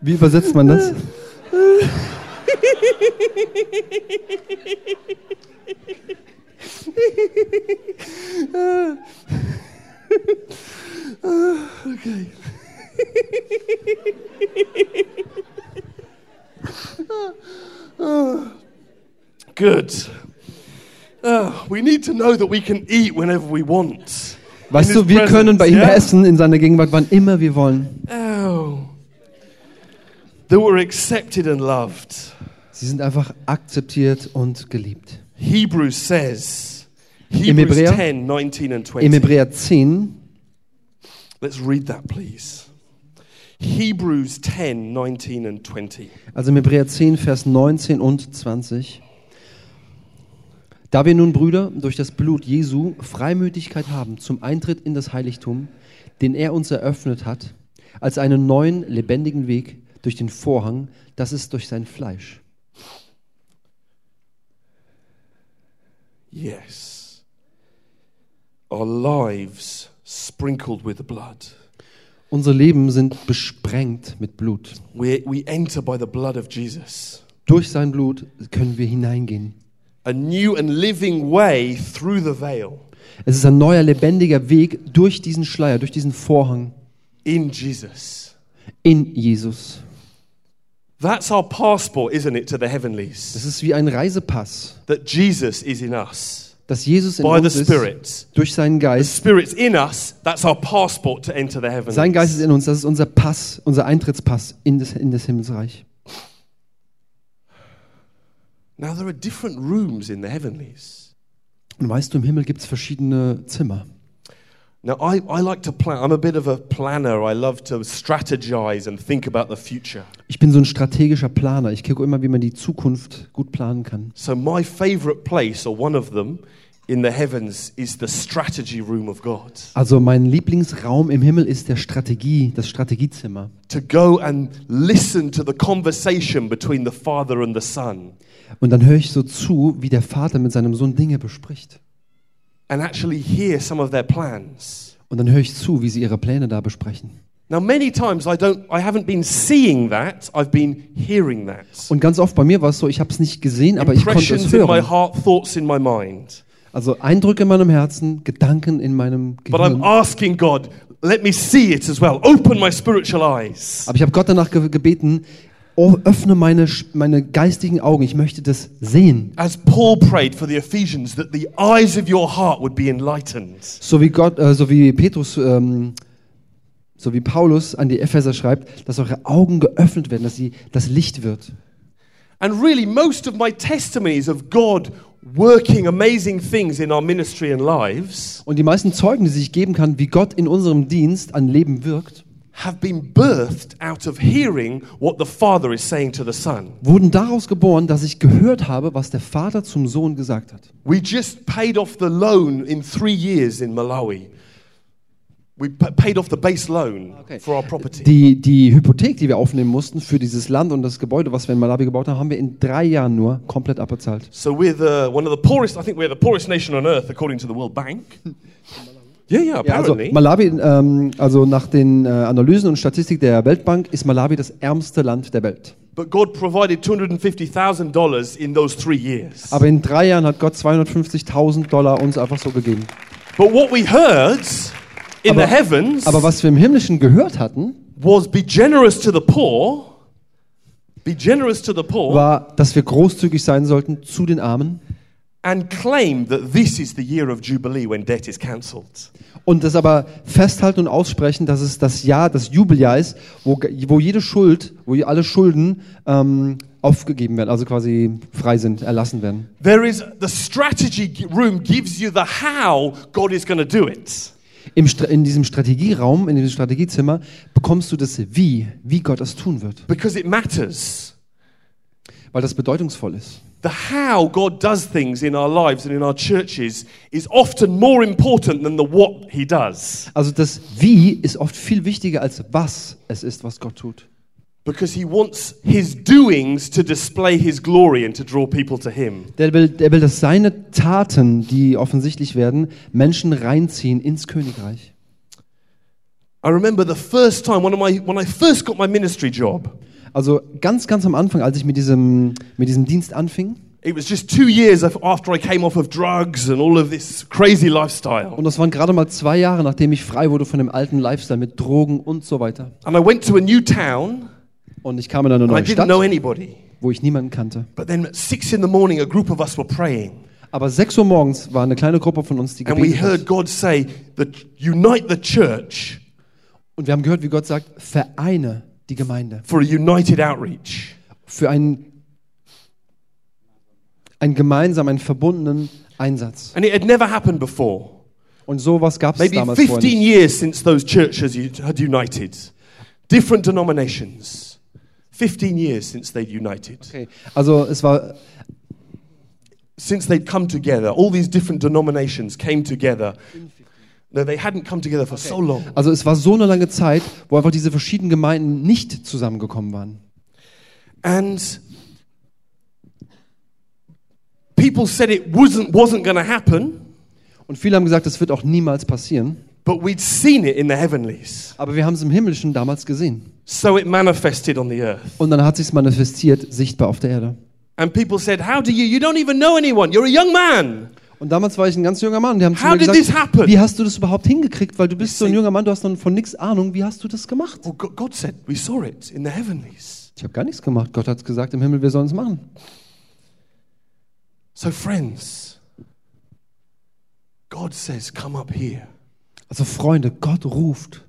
Wie übersetzt man das? Okay. Good. Ah, we need to know that we can eat whenever we want. Weißt du, wir können bei ihm yeah? essen in seiner Gegenwart, wann immer wir wollen. Oh. That we're accepted and loved. Sie sind einfach akzeptiert und geliebt. Hebrews says, Im Hebrews Hebräer- 10, 19 and 20. Im Hebräer 10, Let's read that, please. Hebrews 10, 19 and 20. also im Hebräer 10, Vers 19 und 20. Da wir nun, Brüder, durch das Blut Jesu Freimütigkeit haben zum Eintritt in das Heiligtum, den er uns eröffnet hat, als einen neuen, lebendigen Weg durch den Vorhang, das ist durch sein Fleisch. Yes. Our lives sprinkled with blood. Unsere Leben sind besprengt mit Blut. We, we enter by the blood of Jesus. Durch sein Blut können wir hineingehen. A new and living way through the veil Es ist ein neuer, lebendiger Weg durch diesen Schleier, durch diesen Vorhang in Jesus. in Jesus. That's our passport, isn't it, to the Das heavenlies? ist wie ein Reisepass, That Jesus is in us dass Jesus in by the uns ist, durch seinen The Geist. Spirit's in us. That's our passport to enter the heavens. Sein Geist ist in uns, das ist unser Pass, unser Eintrittspass in das, in das Himmelsreich. Now, there are different rooms in the heavenlies. Und weißt du, im Himmel gibt es verschiedene Zimmer. Now, I, I like to plan. I'm a bit of a planner. I love to strategize and think about the future. Ich bin so ein strategischer Planer. Ich gucke immer, wie man die Zukunft gut planen kann. So, my favorite place, or one of them, in the heavens is the strategy room of God. Also mein Lieblingsraum im Himmel ist der Strategie, das Strategiezimmer. To go and listen to the conversation between the Father and the Son, Und dann höre ich so zu, wie der Vater mit seinem Sohn Dinge bespricht. And actually hear some of their plans. Und dann höre ich zu, wie sie ihre Pläne da besprechen. Now, many times I don't, I haven't been seeing that. I've been hearing that. Und ganz oft bei mir war es so, ich habe es nicht gesehen, aber ich konnte es in my hören. heart, thoughts in my mind. Also Eindrücke in meinem Herzen, Gedanken in meinem But I'm Gehirn. asking God, let me see it as well. Open my spiritual eyes. Aber ich habe Gott danach ge gebeten, oh, öffne meine, meine geistigen Augen. Ich möchte das sehen. As Paul prayed for the Ephesians, that the eyes of your heart would be enlightened. So wie Gott, äh, so wie Petrus, ähm, so wie Paulus an die Epheser schreibt, dass eure Augen geöffnet werden, dass sie das Licht wird. And really, most of my testimonies of God working amazing things in our ministry and lives Und die meisten Zeugen, die sich geben kann, wie Gott in unserem Dienst an Leben wirkt, have been birthed out of hearing what the Father is saying to the Son. wurden daraus geboren, dass ich gehört habe, was der Vater zum Sohn gesagt hat. We just paid off the loan in three years in Malawi. We pa- paid off the base loan for our property. Die, die Hypothek, die wir aufnehmen mussten für dieses Land und das Gebäude, was wir in Malawi gebaut haben, haben wir in drei Jahren nur komplett abbezahlt. So we're the one of the poorest. I think we're the poorest nation on earth according to the World Bank. Yeah, yeah. Ja, also. Malawi, ähm, also nach den äh, Analysen und Statistik der Weltbank ist Malawi das ärmste Land der Welt. but God provided two hundred and fifty thousand dollars in those three years. Aber in drei Jahren hat Gott 250.000 Dollar uns einfach so gegeben. But what we heard in Aber- the heavens Aber was wir im Himmlischen gehört hatten, was be generous to the poor. Be generous to the poor war, dass wir großzügig sein sollten zu den Armen and claim that this is the year of Jubilee when debt is cancelled. und das aber festhalten und aussprechen, dass es das Jahr, das Jubeljahr ist, wo, wo jede Schuld, wo alle Schulden ähm, aufgegeben werden, also quasi frei sind, erlassen werden. There is the strategy room gives you the how God is going to do it. Im, Stra- in diesem Strategieraum, in diesem Strategiezimmer, bekommst du das Wie, wie Gott das tun wird, because it matters. Weil das bedeutungsvoll ist. The how God does things in our lives and in our churches is often more important than the what He does Also das Wie ist oft viel wichtiger als was es ist, was Gott tut. because He wants His doings to display His glory and to draw people to Him. Der will, der will, dass seine Taten, die offensichtlich werden, Menschen reinziehen ins Königreich. I remember the first time of my, when I first got my ministry job, Also ganz, ganz am Anfang, als ich mit diesem, mit diesem Dienst anfing, it was just two years af- after I came off of drugs and all of this crazy lifestyle. und das waren gerade mal zwei Jahre, nachdem ich frei wurde von dem alten Lifestyle mit Drogen und so weiter. And I went to a new town Und ich kam in eine neue didn't Stadt, know anybody. wo ich niemanden kannte. But then at six in the morning, a group of us were praying. Aber 6 Uhr morgens war eine kleine Gruppe von uns, die And we gebetet heard hat. God say that unite the church Und wir haben gehört, wie Gott sagt, vereine die Gemeinde for a united outreach. für einen, einen gemeinsamen, einen verbundenen Einsatz. And it had never happened before. Und sowas gab es damals vorher 15 nicht. years since those churches had united. Different denominations. 15 years since they'd united. Okay. Also es war Since they'd come together. All these different denominations came together. No, they hadn't come together for so long. Also es war so eine lange Zeit, wo einfach diese verschiedenen Gemeinden nicht zusammengekommen waren. And people said it wasn't, wasn't going to happen, Und viele haben gesagt, das wird auch niemals passieren. but we'd seen it in the heavenlies. Aber wir haben es im Himmlischen damals gesehen. So it manifested on the earth. Und dann hat sich manifestiert, sichtbar auf der Erde. And people said, How do you? You don't even know anyone. You're a young man. Und damals war ich ein ganz junger Mann. Die haben zu How mir did gesagt, happen? wie hast du das überhaupt hingekriegt? Weil du bist so ein junger Mann, du hast noch von nichts Ahnung. Wie hast du das gemacht? Well, Go- God said, We saw it in the heavenlies. Ich habe gar nichts gemacht. Gott hat gesagt im Himmel, wir sollen es machen. So, friends, God says, Come up here. Also Freunde, Gott ruft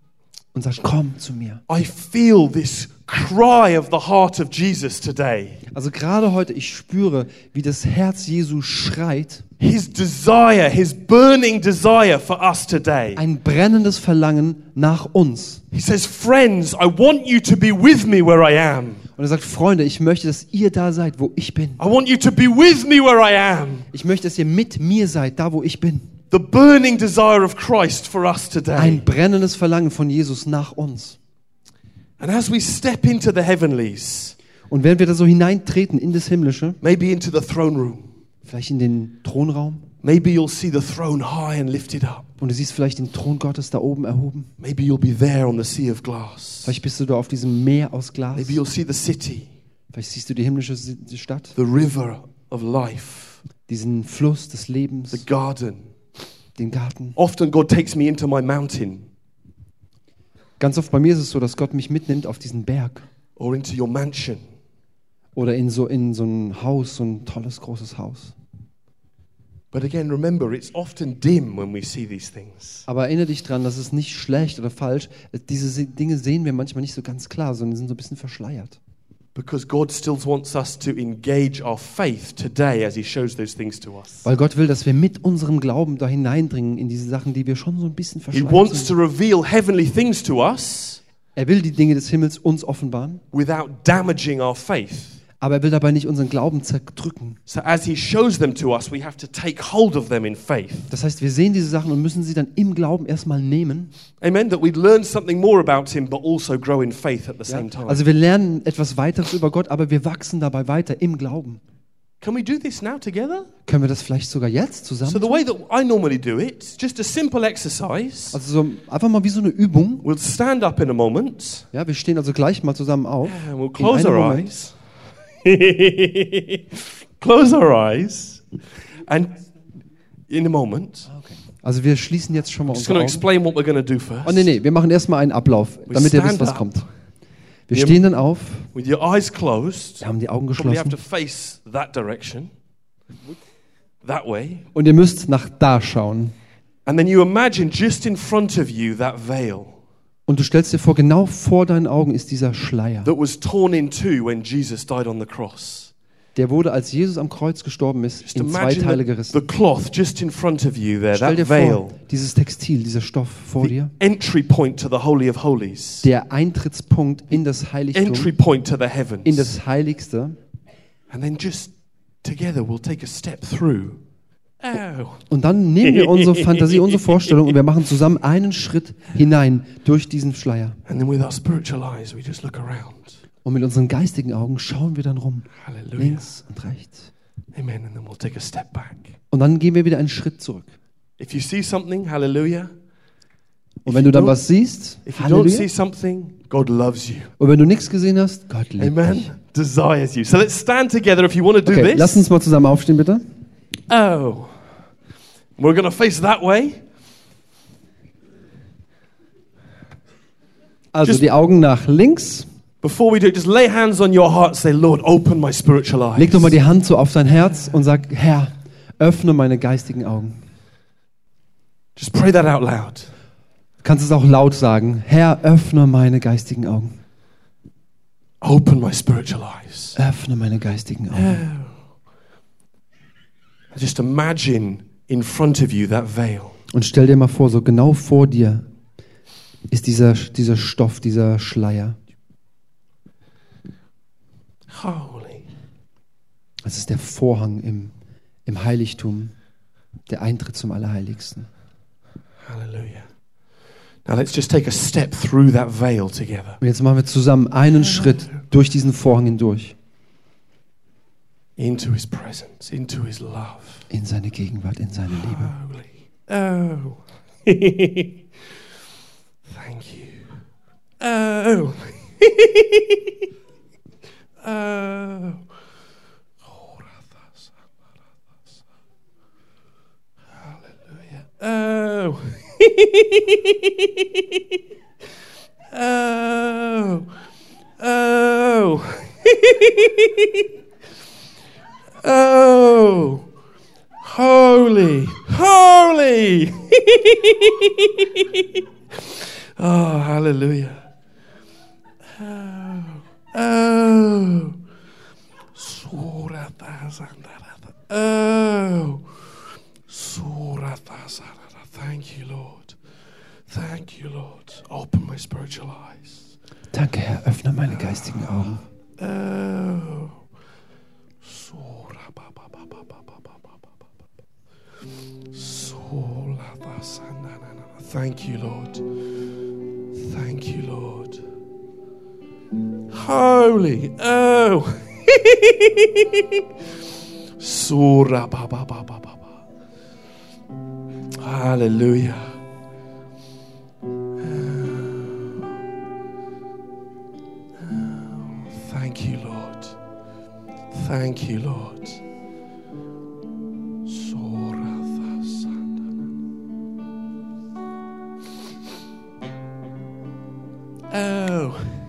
und sagt, komm zu mir. I feel this cry of the heart of Jesus today. Also gerade heute, ich spüre, wie das Herz Jesu schreit. His desire, his burning desire for us today. Ein brennendes Verlangen nach uns. He says, Friends, I want you to be with me where I am. Und er sagt, Freunde, ich möchte, dass ihr da seid, wo ich bin. I want you to be with me where I am. Ich möchte, dass ihr mit mir seid, da wo ich bin. The burning desire of Christ for us today. Ein brennendes Verlangen von Jesus nach uns. And as we step into the heavenlies, Und während wir da so hineintreten in das Himmlische, maybe into the throne room, vielleicht in den Thronraum, maybe you'll see the throne high and lifted up. und du siehst vielleicht den Thron Gottes da oben erhoben. Maybe you'll be there on the sea of glass. Vielleicht bist du da auf diesem Meer aus Glas. Maybe you'll see the city, Vielleicht siehst du die himmlische Stadt, the river of life, diesen Fluss des the Lebens, garden. den Garten. Often God takes me into my mountain Ganz oft bei mir ist es so, dass Gott mich mitnimmt auf diesen Berg or into your mansion. Oder in so, in so ein Haus, so ein tolles, großes Haus. But again, remember, it's often dim when we see these things. Aber erinnere dich dran, das ist nicht schlecht oder falsch. Diese Se- Dinge sehen wir manchmal nicht so ganz klar, sondern sind so ein bisschen verschleiert. Because God still wants us to engage our faith today as He shows those things to us. Weil Gott will, dass wir mit unserem Glauben da hineindringen in diese Sachen, die wir schon so ein bisschen He wants to reveal heavenly things to us Er will die Dinge des Himmels uns offenbaren, without damaging our faith. Aber er will dabei nicht unseren Glauben zerdrücken. So as He shows them to us, we have to take hold of them in faith. Das heißt, wir sehen diese Sachen und müssen sie dann im Glauben erstmal nehmen. Amen. That we'd learn something more about Him, but also grow in faith at the Ja? same time. Also wir lernen etwas weiteres über Gott, aber wir wachsen dabei weiter im Glauben. Can we do this now together? Können wir das vielleicht sogar jetzt So zusammen? the tun? way that I normally do it, just a simple exercise. Also so einfach mal wie so eine Übung. We'll stand up in a moment Ja, wir stehen also gleich mal zusammen auf. and we'll In close einem our Moment. eyes. close our eyes. And in a moment, Also wir schließen jetzt schon mal I'm just unsere going to Augen. explain what we're going to do first. Oh nee, nee, wir machen erstmal einen Ablauf, damit ihr wisst, was up. kommt. Wir Wir- stehen dann auf, With your eyes closed, wir haben die Augen probably have to geschlossen face that direction, that way. und ihr müsst nach da schauen. And then you imagine just in front of you that veil Und du stellst dir vor, genau vor deinen Augen ist dieser Schleier. that was torn in two when Jesus died on the cross. Der wurde, als Jesus am Kreuz gestorben ist, Just in zwei imagine Teile the, gerissen. the cloth just in front of you there, Stell that dir veil, vor, dieses Textil, dieser Stoff vor the dir, entry point to the Holy of Holies, der Eintrittspunkt in das Heiligtum, entry point to the heavens. in das Heiligste. And then just together we'll take a step through. Oh. Und dann nehmen wir unsere Fantasie, unsere Vorstellung und wir machen zusammen einen Schritt hinein durch diesen Schleier. And then with our spiritual eyes, we just look around. Und mit unseren geistigen Augen schauen wir dann rum, Hallelujah. links und rechts. Amen. And then we'll take a step back. Und dann gehen wir wieder einen Schritt zurück. If you see something, hallelujah. Und wenn du dann was siehst, If you don't see Halleluja. something, God loves you. Und wenn du nichts gesehen hast, Gott liebt Amen. dich. Desires you. So let's stand together if you want to do Okay, lass this. uns mal zusammen aufstehen, bitte. Oh. We're going to face that way. Also Just- die Augen nach links. Before we do just lay hands on your heart. Say, Lord, open my spiritual eyes. Leg doch mal die Hand so auf dein Herz und sag, Herr, öffne meine geistigen Augen. Just pray that out loud. Du kannst es auch laut sagen. Herr, öffne meine geistigen Augen. Open my spiritual eyes. Öffne meine geistigen Augen. Just imagine in front of you that veil. Und stell dir mal vor, so genau vor dir ist dieser, dieser Stoff, dieser Schleier. Holy. Das ist der Vorhang im, im Heiligtum, der Eintritt zum Allerheiligsten. Hallelujah. Now let's just take a step through that veil together. Und jetzt machen wir zusammen einen Schritt durch diesen Vorhang hindurch, Into his presence, into his love. in seine Gegenwart, in seine Liebe. Holy. Oh. Thank you. Oh. oh. Hallelujah. Oh. oh. Oh. Oh. Holy, holy. oh, hallelujah. Oh, oh. Oh. Thank you, Lord. Thank you, Lord. Open my spiritual eyes. Danke, Herr, öffne meine geistigen Augen. Oh. Sola-ba-sa-na-na-na. Thank you, Lord. Thank you, Lord. Holy. Oh. Sura ba ba ba ba ba ba. Hallelujah. Thank you, Lord. Thank you, Lord. Oh.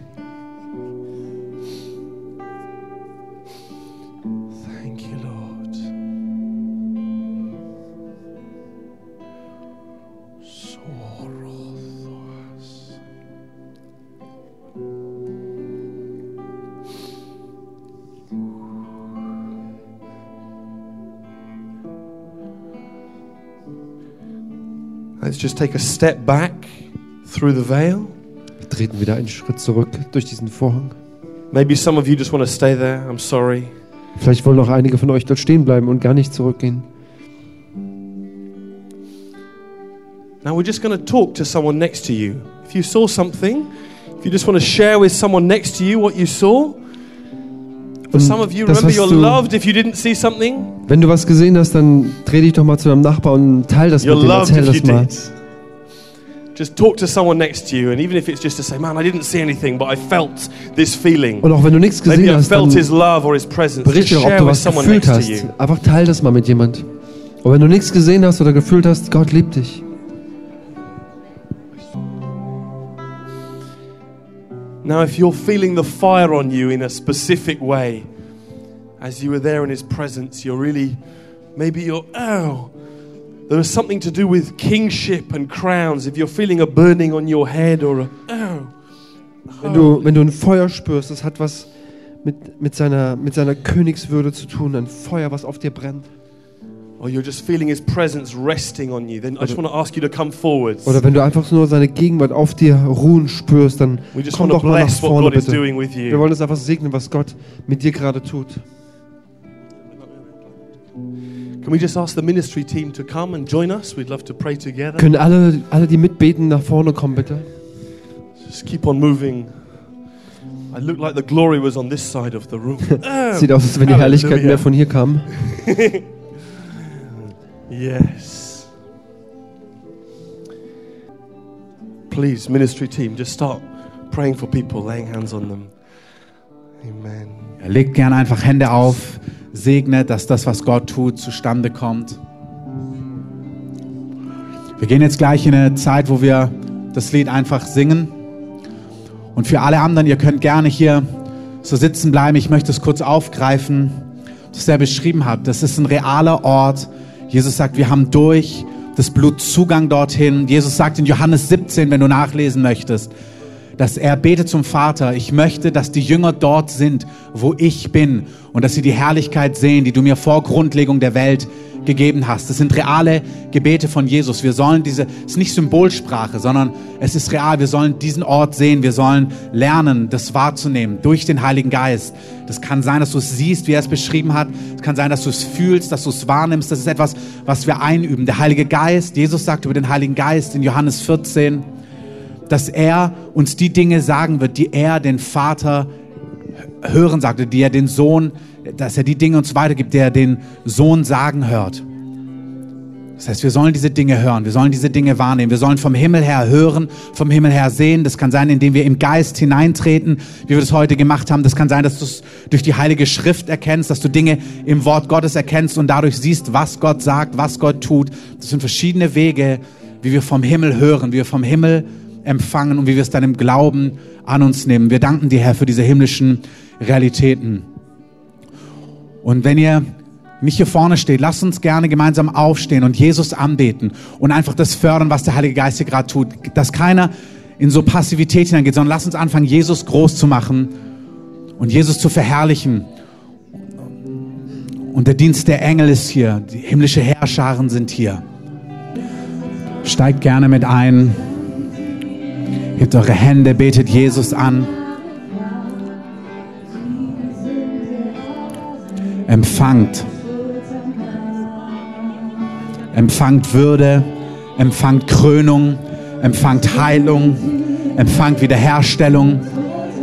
Let's just take a step back through the veil. Wir treten wieder einen Schritt zurück durch diesen Vorhang. Maybe some of you just want to stay there. I'm sorry. Vielleicht wollen auch einige von euch dort stehen bleiben und gar nicht zurückgehen. Now we're just going to talk to someone next to you. If you saw something, if you just want to share with someone next to you what you saw. For mm, some of you, remember you're loved if you didn't see something. Wenn du was gesehen hast, dann dreh dich doch mal zu deinem Nachbar und teil das You're mit dem. loved Erzähl das mal. Just talk to someone next to you, and even if it's just to say, "Man, I didn't see anything, but I felt this feeling." Und auch wenn du nichts Maybe gesehen I hast, felt dann His love or His presence. Berichte doch, ob du was gefühlt hast. Einfach teil das mal mit jemand. Und wenn du nichts gesehen hast oder gefühlt hast, Gott liebt dich. Now, if you're feeling the fire on you in a specific way, as you were there in His presence, you're really, maybe you're, oh, there was something to do with kingship and crowns. If you're feeling a burning on your head or a, oh, Wenn du, wenn du ein Feuer spürst, das hat was mit, mit, seiner, mit seiner Königswürde zu tun, ein Feuer, was auf dir brennt. or you're just feeling His presence resting on you, then I just want to ask you to come forwards. Oder wenn du einfach nur seine Gegenwart auf dir ruhen spürst, dann We just komm want to doch mal nach bless what vorne God is bitte. doing with Wir you. wollen es einfach segnen, was Gott mit dir gerade tut. Können alle, alle, die mitbeten, nach vorne kommen, bitte? Just keep on moving. I look like the glory was on this side of the room. Sieht aus, als wenn die Herrlichkeit mehr von hier kam. Yes. Please, ministry team, just start praying for people, laying hands on them. Amen. Legt gern einfach Hände auf, segnet, dass das, was Gott tut, zustande kommt. Wir gehen jetzt gleich in eine Zeit, wo wir das Lied einfach singen. Und für alle anderen, ihr könnt gerne hier so sitzen bleiben. Ich möchte es kurz aufgreifen, das er beschrieben hat. Das ist ein realer Ort. Jesus sagt, wir haben durch das Blut Zugang dorthin. Jesus sagt in Johannes 17, wenn du nachlesen möchtest, dass er betet zum Vater, ich möchte, dass die Jünger dort sind, wo ich bin und dass sie die Herrlichkeit sehen, die du mir vor Grundlegung der Welt gegeben hast. Das sind reale Gebete von Jesus. Wir sollen diese, es ist nicht Symbolsprache, sondern es ist real. Wir sollen diesen Ort sehen. Wir sollen lernen, das wahrzunehmen durch den Heiligen Geist. Das kann sein, dass du es siehst, wie er es beschrieben hat. Es kann sein, dass du es fühlst, dass du es wahrnimmst. Das ist etwas, was wir einüben. Der Heilige Geist, Jesus sagt über den Heiligen Geist in Johannes 14, dass er uns die Dinge sagen wird, die er den Vater hören sagte, die er den Sohn, dass er die Dinge uns weitergibt, die er den Sohn sagen hört. Das heißt, wir sollen diese Dinge hören, wir sollen diese Dinge wahrnehmen, wir sollen vom Himmel her hören, vom Himmel her sehen. Das kann sein, indem wir im Geist hineintreten, wie wir das heute gemacht haben. Das kann sein, dass du es durch die Heilige Schrift erkennst, dass du Dinge im Wort Gottes erkennst und dadurch siehst, was Gott sagt, was Gott tut. Das sind verschiedene Wege, wie wir vom Himmel hören, wie wir vom Himmel empfangen und wie wir es dann im Glauben an uns nehmen. Wir danken dir, Herr, für diese himmlischen Realitäten. Und wenn ihr nicht hier vorne steht, lasst uns gerne gemeinsam aufstehen und Jesus anbeten und einfach das fördern, was der Heilige Geist hier gerade tut. Dass keiner in so Passivität hineingeht, sondern lasst uns anfangen, Jesus groß zu machen und Jesus zu verherrlichen. Und der Dienst der Engel ist hier, die himmlische Herrscharen sind hier. Steigt gerne mit ein. Hebt eure Hände, betet Jesus an. Empfangt. Empfangt Würde, empfangt Krönung, empfangt Heilung, empfangt Wiederherstellung,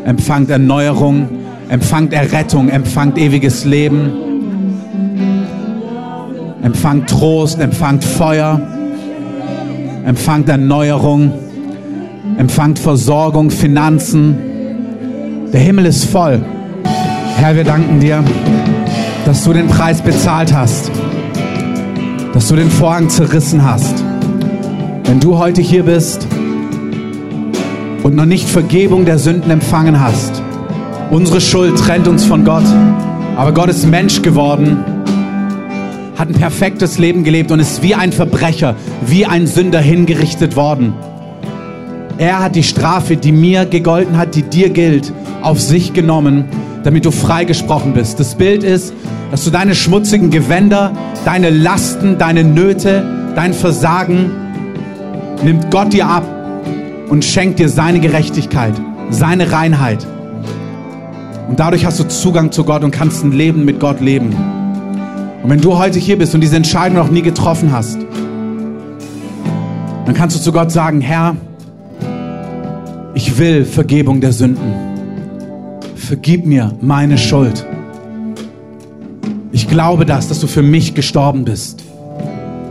empfangt Erneuerung, empfangt Errettung, empfangt ewiges Leben, empfangt Trost, empfangt Feuer, empfangt Erneuerung, empfangt Versorgung, Finanzen. Der Himmel ist voll. Herr, wir danken dir, dass du den Preis bezahlt hast, dass du den Vorhang zerrissen hast. Wenn du heute hier bist und noch nicht Vergebung der Sünden empfangen hast, unsere Schuld trennt uns von Gott, aber Gott ist Mensch geworden, hat ein perfektes Leben gelebt und ist wie ein Verbrecher, wie ein Sünder hingerichtet worden. Er hat die Strafe, die mir gegolten hat, die dir gilt, auf sich genommen, damit du freigesprochen bist. Das Bild ist, dass du deine schmutzigen Gewänder, deine Lasten, deine Nöte, dein Versagen nimmt Gott dir ab und schenkt dir seine Gerechtigkeit, seine Reinheit. Und dadurch hast du Zugang zu Gott und kannst ein Leben mit Gott leben. Und wenn du heute hier bist und diese Entscheidung noch nie getroffen hast, dann kannst du zu Gott sagen, Herr, ich will Vergebung der Sünden. Vergib mir meine Schuld. Ich glaube das, dass du für mich gestorben bist.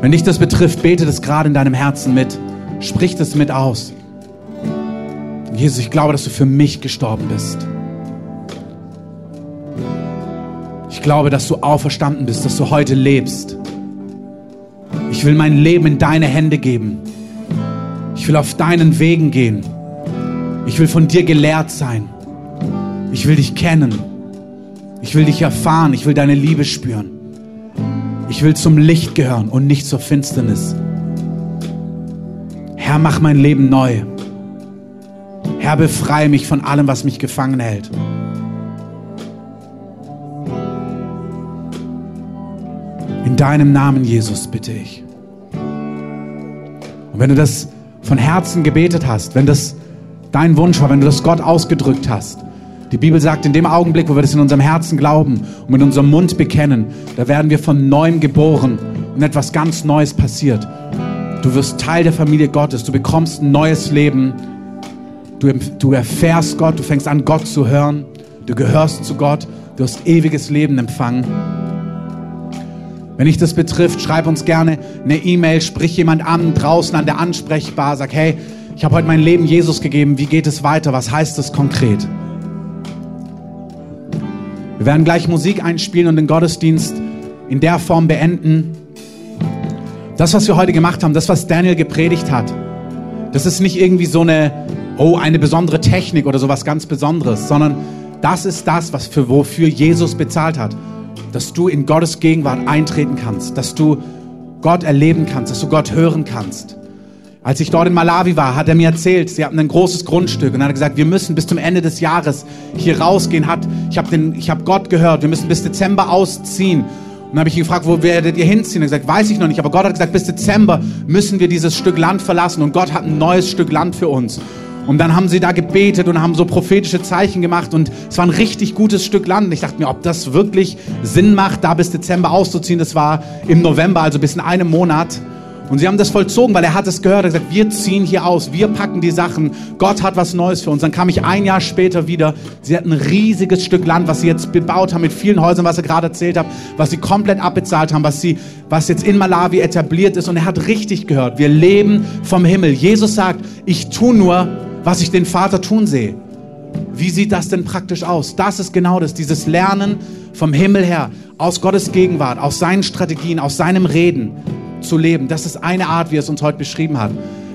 Wenn dich das betrifft, bete das gerade in deinem Herzen mit. Sprich das mit aus. Jesus, ich glaube, dass du für mich gestorben bist. Ich glaube, dass du auferstanden bist, dass du heute lebst. Ich will mein Leben in deine Hände geben. Ich will auf deinen Wegen gehen. Ich will von dir gelehrt sein. Ich will dich kennen. Ich will dich erfahren. Ich will deine Liebe spüren. Ich will zum Licht gehören und nicht zur Finsternis. Herr, mach mein Leben neu. Herr, befreie mich von allem, was mich gefangen hält. In deinem Namen, Jesus, bitte ich. Und wenn du das von Herzen gebetet hast, wenn das dein Wunsch war, wenn du das Gott ausgedrückt hast, die Bibel sagt, in dem Augenblick, wo wir das in unserem Herzen glauben und mit unserem Mund bekennen, da werden wir von neuem geboren und etwas ganz Neues passiert. Du wirst Teil der Familie Gottes, du bekommst ein neues Leben, du, du erfährst Gott, du fängst an, Gott zu hören, du gehörst zu Gott, du hast ewiges Leben empfangen. Wenn dich das betrifft, schreib uns gerne eine E-Mail, sprich jemand an draußen an der Ansprechbar, sag, hey, ich habe heute mein Leben Jesus gegeben, wie geht es weiter, was heißt das konkret? Wir werden gleich Musik einspielen und den Gottesdienst in der Form beenden. Das, was wir heute gemacht haben, das, was Daniel gepredigt hat, das ist nicht irgendwie so eine, oh, eine besondere Technik oder sowas ganz Besonderes, sondern das ist das, was für, wofür Jesus bezahlt hat. Dass du in Gottes Gegenwart eintreten kannst, dass du Gott erleben kannst, dass du Gott hören kannst. Als ich dort in Malawi war, hat er mir erzählt, sie hatten ein großes Grundstück und er hat gesagt, wir müssen bis zum Ende des Jahres hier rausgehen. Hat, ich habe hab Gott gehört, wir müssen bis Dezember ausziehen. Und dann habe ich ihn gefragt, wo werdet ihr hinziehen? Er hat gesagt, weiß ich noch nicht. Aber Gott hat gesagt, bis Dezember müssen wir dieses Stück Land verlassen. Und Gott hat ein neues Stück Land für uns. Und dann haben sie da gebetet und haben so prophetische Zeichen gemacht. Und es war ein richtig gutes Stück Land. Ich dachte mir, ob das wirklich Sinn macht, da bis Dezember auszuziehen. Das war im November, also bis in einem Monat. Und sie haben das vollzogen, weil er hat es gehört. Er hat gesagt, wir ziehen hier aus, wir packen die Sachen. Gott hat was Neues für uns. Dann kam ich ein Jahr später wieder. Sie hatten ein riesiges Stück Land, was sie jetzt bebaut haben mit vielen Häusern, was er gerade erzählt hat, was sie komplett abbezahlt haben, was sie, was jetzt in Malawi etabliert ist. Und er hat richtig gehört. Wir leben vom Himmel. Jesus sagt, ich tue nur, was ich den Vater tun sehe. Wie sieht das denn praktisch aus? Das ist genau das, dieses Lernen vom Himmel her, aus Gottes Gegenwart, aus seinen Strategien, aus seinem Reden zu leben. Das ist eine Art, wie er es uns heute beschrieben hat.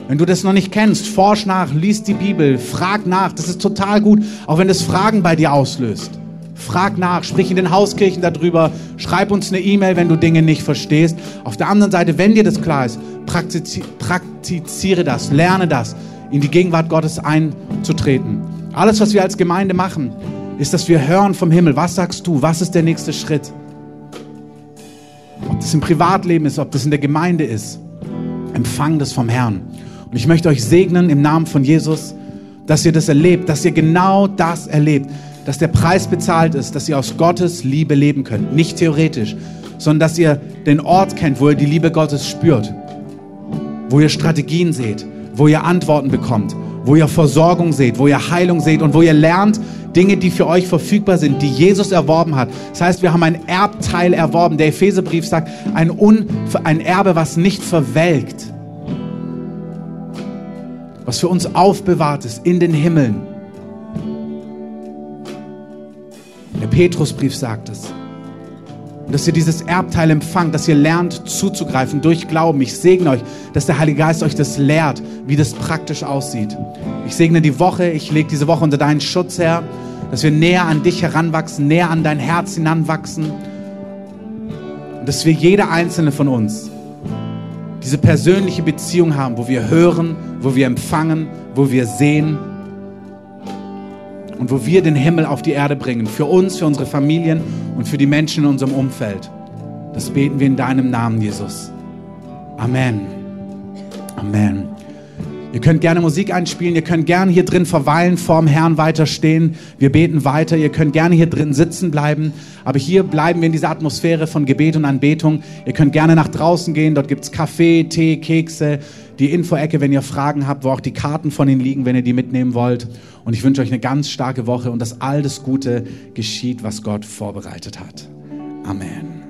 Wenn du das noch nicht kennst, forsch nach, lies die Bibel, frag nach. Das ist total gut, auch wenn das Fragen bei dir auslöst. Frag nach, sprich in den Hauskirchen darüber, schreib uns eine E-Mail, wenn du Dinge nicht verstehst. Auf der anderen Seite, wenn dir das klar ist, praktiziere das, lerne das, in die Gegenwart Gottes einzutreten. Alles, was wir als Gemeinde machen, ist, dass wir hören vom Himmel. Was sagst du? Was ist der nächste Schritt? Ob das im Privatleben ist, ob das in der Gemeinde ist. Empfang das vom Herrn. Und ich möchte euch segnen im Namen von Jesus, dass ihr das erlebt, dass ihr genau das erlebt, dass der Preis bezahlt ist, dass ihr aus Gottes Liebe leben könnt. Nicht theoretisch, sondern dass ihr den Ort kennt, wo ihr die Liebe Gottes spürt, wo ihr Strategien seht, wo ihr Antworten bekommt, wo ihr Versorgung seht, wo ihr Heilung seht und wo ihr lernt, Dinge, die für euch verfügbar sind, die Jesus erworben hat. Das heißt, wir haben ein Erbteil erworben. Der Epheserbrief sagt, ein, Un, ein Erbe, was nicht verwelkt, was für uns aufbewahrt ist in den Himmeln. Der Petrusbrief sagt es. Dass ihr dieses Erbteil empfangt, dass ihr lernt zuzugreifen durch Glauben. Ich segne euch, dass der Heilige Geist euch das lehrt, wie das praktisch aussieht. Ich segne die Woche, ich lege diese Woche unter deinen Schutz, Herr dass wir näher an dich heranwachsen, näher an dein Herz hinanwachsen. Und dass wir jeder einzelne von uns diese persönliche Beziehung haben, wo wir hören, wo wir empfangen, wo wir sehen und wo wir den Himmel auf die Erde bringen. Für uns, für unsere Familien und für die Menschen in unserem Umfeld. Das beten wir in deinem Namen, Jesus. Amen. Amen. Ihr könnt gerne Musik einspielen, ihr könnt gerne hier drin verweilen, vorm Herrn weiterstehen. Wir beten weiter, ihr könnt gerne hier drin sitzen bleiben. Aber hier bleiben wir in dieser Atmosphäre von Gebet und Anbetung. Ihr könnt gerne nach draußen gehen, dort gibt's Kaffee, Tee, Kekse, die Infoecke, wenn ihr Fragen habt, wo auch die Karten von ihnen liegen, wenn ihr die mitnehmen wollt. Und ich wünsche euch eine ganz starke Woche und dass all das Gute geschieht, was Gott vorbereitet hat. Amen.